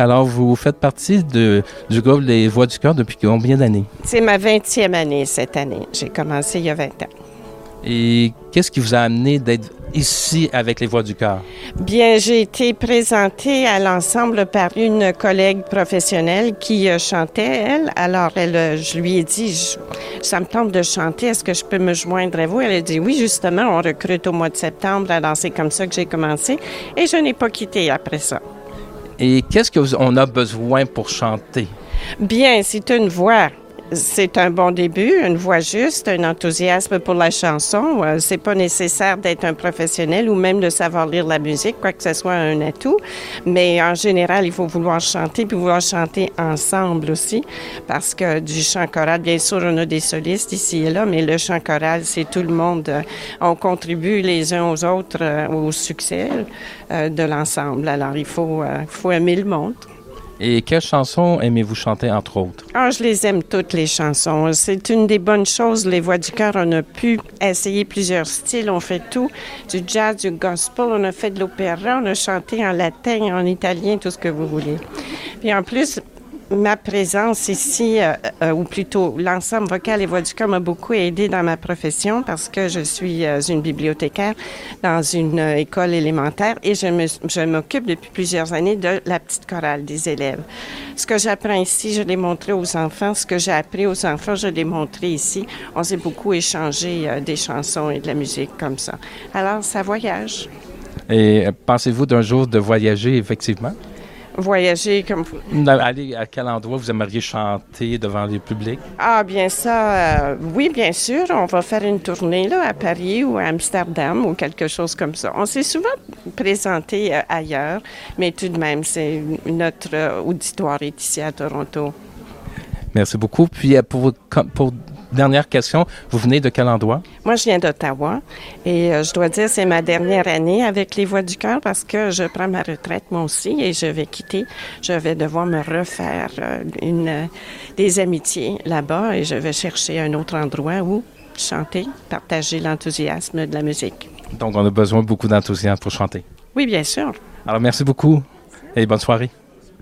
Alors, vous faites partie de, du groupe Les Voix du Cœur depuis combien d'années? C'est ma 20e année cette année. J'ai commencé il y a 20 ans. Et qu'est-ce qui vous a amené d'être ici avec les Voix du Cœur? Bien, j'ai été présentée à l'ensemble par une collègue professionnelle qui euh, chantait, elle. Alors, elle, euh, je lui ai dit, je- ça me tente de chanter, est-ce que je peux me joindre à vous? Elle a dit, oui, justement, on recrute au mois de septembre, alors c'est comme ça que j'ai commencé. Et je n'ai pas quitté après ça. Et qu'est-ce qu'on a besoin pour chanter? Bien, c'est une voix. C'est un bon début, une voix juste, un enthousiasme pour la chanson. Euh, c'est pas nécessaire d'être un professionnel ou même de savoir lire la musique, quoi que ce soit un atout. Mais en général, il faut vouloir chanter puis vouloir chanter ensemble aussi, parce que du chant choral, bien sûr, on a des solistes ici et là, mais le chant choral, c'est tout le monde. on contribue les uns aux autres euh, au succès euh, de l'ensemble. Alors, il faut, faut aimer le monde. Et quelles chansons aimez-vous chanter, entre autres? Ah, je les aime toutes les chansons. C'est une des bonnes choses, les voix du cœur. On a pu essayer plusieurs styles. On fait tout, du jazz, du gospel. On a fait de l'opéra. On a chanté en latin, en italien, tout ce que vous voulez. Puis en plus, ma présence ici, euh, euh, ou plutôt l'ensemble vocal et voix du cœur m'a beaucoup aidé dans ma profession parce que je suis euh, une bibliothécaire dans une école élémentaire et je m'occupe depuis plusieurs années de la petite chorale des élèves. Ce que j'apprends ici, je l'ai montré aux enfants. Ce que j'ai appris aux enfants, je l'ai montré ici. On s'est beaucoup échangé des chansons et de la musique comme ça. Alors, ça voyage. Et pensez-vous d'un jour de voyager, effectivement? Voyager comme... Aller à quel endroit vous aimeriez chanter devant le public? Ah, bien ça, euh, oui, bien sûr. On va faire une tournée là, à Paris ou à Amsterdam ou quelque chose comme ça. On s'est souvent présenté euh, ailleurs, mais tout de même, c'est notre euh, auditoire est ici à Toronto. Merci beaucoup. Puis, pour, pour dernière question, vous venez de quel endroit? Moi, je viens d'Ottawa et euh, je dois dire c'est ma dernière année avec les Voix du cœur parce que je prends ma retraite moi aussi et je vais quitter. Je vais devoir me refaire euh, une, euh, des amitiés là-bas et je vais chercher un autre endroit où chanter, partager l'enthousiasme de la musique. Donc, on a besoin de beaucoup d'enthousiasme pour chanter. Oui, bien sûr. Alors, merci beaucoup et bonne soirée.